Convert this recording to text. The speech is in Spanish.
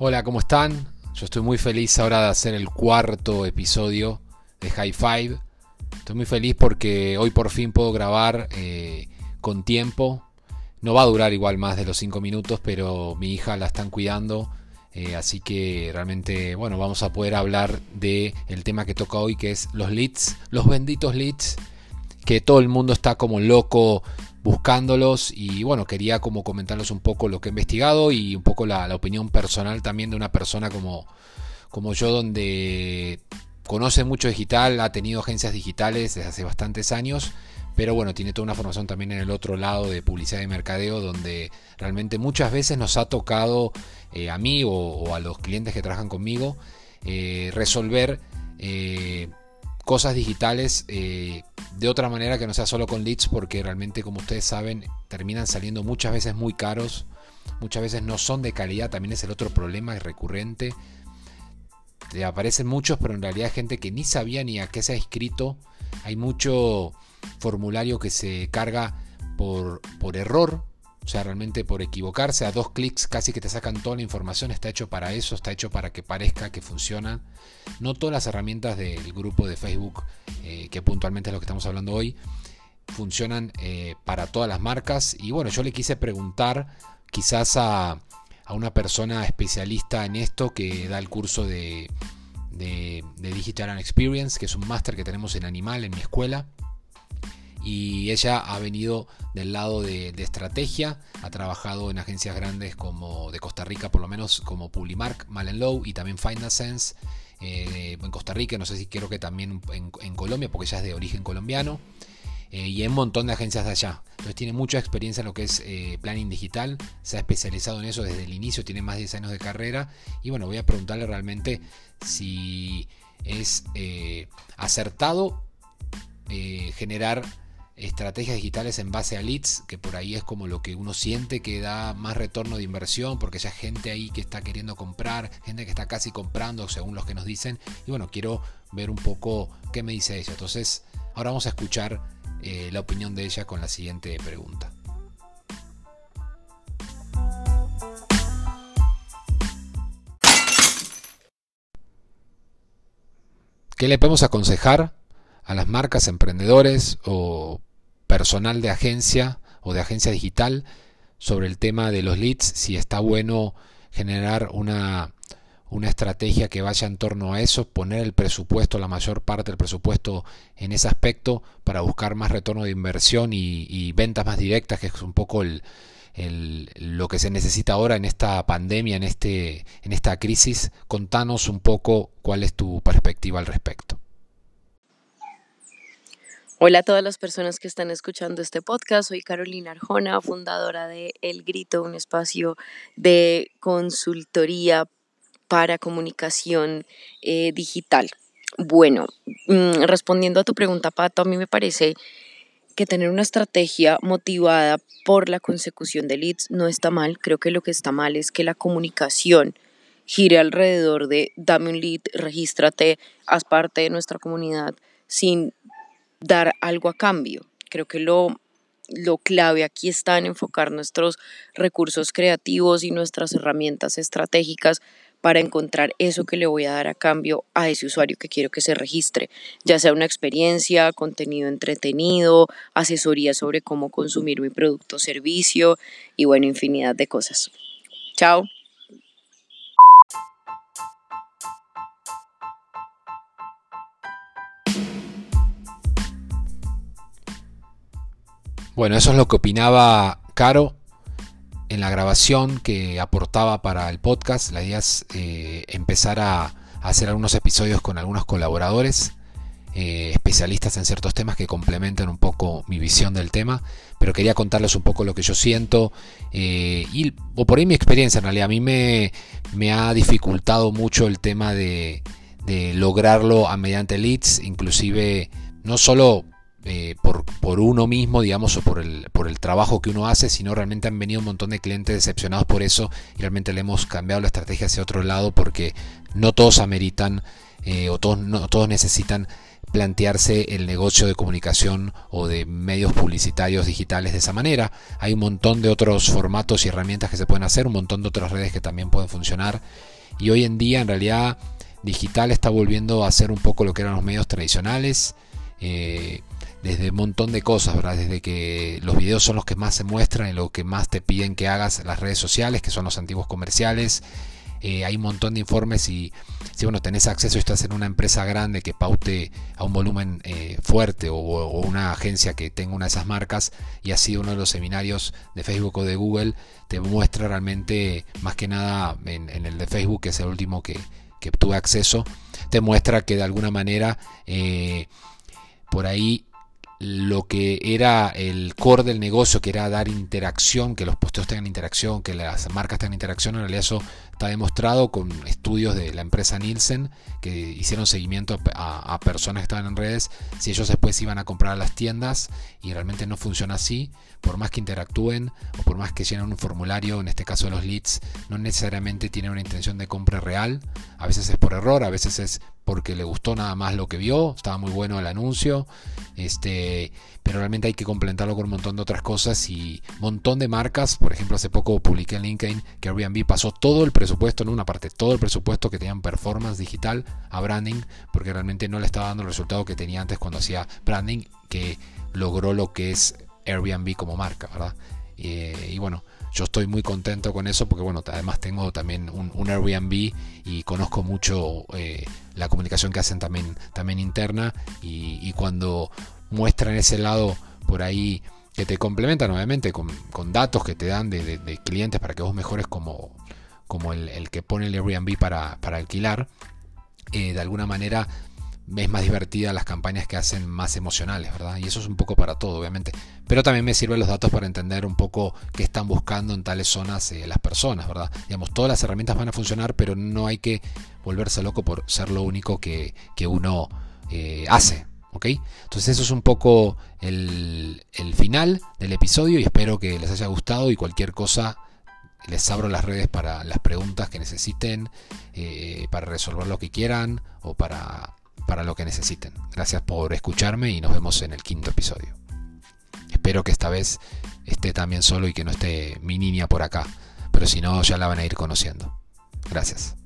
Hola, ¿cómo están? Yo estoy muy feliz ahora de hacer el cuarto episodio de High Five. Estoy muy feliz porque hoy por fin puedo grabar eh, con tiempo. No va a durar igual más de los 5 minutos, pero mi hija la están cuidando. Eh, así que realmente, bueno, vamos a poder hablar del el tema que toca hoy, que es los leads, los benditos leads, que todo el mundo está como loco buscándolos y bueno, quería como comentarles un poco lo que he investigado y un poco la, opinión personal también de una persona como, como yo donde conoce mucho digital, ha tenido agencias digitales desde hace bastantes años, pero bueno, tiene toda una formación también en el otro lado de publicidad y mercadeo donde realmente muchas veces nos ha tocado eh, a mí o, a los clientes que trabajan conmigo eh, resolver eh, cosas digitales de otra manera que no sea solo con leads, porque realmente, como ustedes saben, terminan saliendo muchas veces muy caros, muchas veces no son de calidad, también es el otro problema recurrente. Te aparecen muchos, pero en realidad gente que ni sabía ni a qué se ha inscrito. Hay mucho formulario que se carga por, por error, o sea, realmente por equivocarse, a dos clics casi que te sacan toda la información, está hecho para eso, está hecho para que parezca que funciona. No todas las herramientas del grupo de Facebook, eh, que puntualmente es lo que estamos hablando hoy, funcionan eh, para todas las marcas. Y bueno, yo le quise preguntar quizás a, a una persona especialista en esto que da el curso de, de, Digital and Experience, que es un máster que tenemos en Animal en mi escuela y ella ha venido del lado de, estrategia, ha trabajado en agencias grandes como de Costa Rica, por lo menos como Publimark, Low y también Find a Sense eh, en Costa Rica, no sé si quiero que también en, Colombia, porque ella es de origen colombiano. Eh, y en un montón de agencias de allá. Entonces tiene mucha experiencia en lo que es eh, planning digital, se ha especializado en eso desde el inicio, tiene más de 10 años de carrera. Y bueno, voy a preguntarle realmente si es acertado generar estrategias digitales en base a leads, que por ahí es como lo que uno siente que da más retorno de inversión, porque ya hay gente ahí que está queriendo comprar, gente que está casi comprando, según los que nos dicen. Y bueno, quiero ver un poco qué me dice ella. Entonces, ahora vamos a escuchar eh, la opinión de ella con la siguiente pregunta. ¿Qué le podemos aconsejar a las marcas, emprendedores o personal de agencia o de agencia digital sobre el tema de los leads, si está bueno generar una, una estrategia que vaya en torno a eso, poner el presupuesto, la mayor parte del presupuesto en ese aspecto para buscar más retorno de inversión y, ventas más directas, que es un poco el, lo que se necesita ahora en esta pandemia, en, este, en esta crisis. Contanos un poco cuál es tu perspectiva al respecto. Hola a todas las personas que están escuchando este podcast. Soy Carolina Arjona, fundadora de El Grito, un espacio de consultoría para comunicación eh, digital. Bueno, mm, respondiendo a tu pregunta, Pato, a mí me parece que tener una estrategia motivada por la consecución de leads no está mal. Creo que lo que está mal es que la comunicación gire alrededor de dame un lead, regístrate, haz parte de nuestra comunidad sin dar algo a cambio. Creo que lo, lo clave aquí está en enfocar nuestros recursos creativos y nuestras herramientas estratégicas para encontrar eso que le voy a dar a cambio a ese usuario que quiero que se registre, ya sea una experiencia, contenido entretenido, asesoría sobre cómo consumir mi producto o servicio y bueno, infinidad de cosas. Chao. Bueno, eso es lo que opinaba Caro en la grabación que aportaba para el podcast. La idea es eh, empezar a, hacer algunos episodios con algunos colaboradores, eh, especialistas en ciertos temas que complementan un poco mi visión del tema. Pero quería contarles un poco lo que yo siento eh, y, o por ahí mi experiencia. En realidad, a mí me, me ha dificultado mucho el tema de, lograrlo a mediante leads, inclusive no solo por, por, uno mismo, digamos, o por el, por el trabajo que uno hace, sino realmente han venido un montón de clientes decepcionados por eso y realmente le hemos cambiado la estrategia hacia otro lado porque no todos ameritan eh, o todos, no, todos necesitan plantearse el negocio de comunicación o de medios publicitarios digitales de esa manera. Hay un montón de otros formatos y herramientas que se pueden hacer, un montón de otras redes que también pueden funcionar. Y hoy en día en realidad digital está volviendo a ser un poco lo que eran los medios tradicionales. Eh, desde un montón de cosas, ¿verdad? Desde que los videos son los que más se muestran y lo que más te piden que hagas las redes sociales, que son los antiguos comerciales, eh, hay un montón de informes y si bueno, tenés acceso y estás en una empresa grande que paute a un volumen eh, fuerte o, una agencia que tenga una de esas marcas y sido uno de los seminarios de Facebook o de Google, te muestra realmente, más que nada en, el de Facebook, que es el último que, que tuve acceso, te muestra que de alguna manera eh, por ahí lo que era el core del negocio, que era dar interacción, que los posteos tengan interacción, que las marcas tengan interacción, en realidad eso está demostrado con estudios de la empresa Nielsen, que hicieron seguimiento a, personas que estaban en redes, si ellos después iban a comprar a las tiendas y realmente no funciona así, por más que interactúen o por más que llenen un formulario, en este caso los leads, no necesariamente tienen una intención de compra real, a veces es por error, a veces es porque le gustó nada más lo que vio, estaba muy bueno el anuncio, este, pero realmente hay que complementarlo con un montón de otras cosas y montón de marcas, por ejemplo hace poco publiqué en LinkedIn que Airbnb pasó todo el presupuesto, en una parte, todo el presupuesto que tenían performance digital a branding, porque realmente no le estaba dando el resultado que tenía antes cuando hacía branding, que logró lo que es Airbnb como marca, ¿verdad? Eh, y bueno, yo estoy muy contento con eso porque bueno, además tengo también un, Airbnb y conozco mucho eh, la comunicación que hacen también, también interna y, cuando muestran ese lado por ahí que te complementan obviamente con, datos que te dan de, clientes para que vos mejores como, como el, que pone el Airbnb para, alquilar, eh, de alguna manera es más divertida las campañas que hacen más emocionales, ¿verdad? Y eso es un poco para todo, obviamente. Pero también me sirven los datos para entender un poco qué están buscando en tales zonas eh, las personas, ¿verdad? Digamos, todas las herramientas van a funcionar, pero no hay que volverse loco por ser lo único que, uno eh, hace, ¿ok? Entonces eso es un poco el, final del episodio y espero que les haya gustado y cualquier cosa les abro las redes para las preguntas que necesiten, eh, para resolver lo que quieran o para para lo que necesiten. Gracias por escucharme y nos vemos en el quinto episodio. Espero que esta vez esté también solo y que no esté mi niña por acá, pero si no ya la van a ir conociendo. Gracias.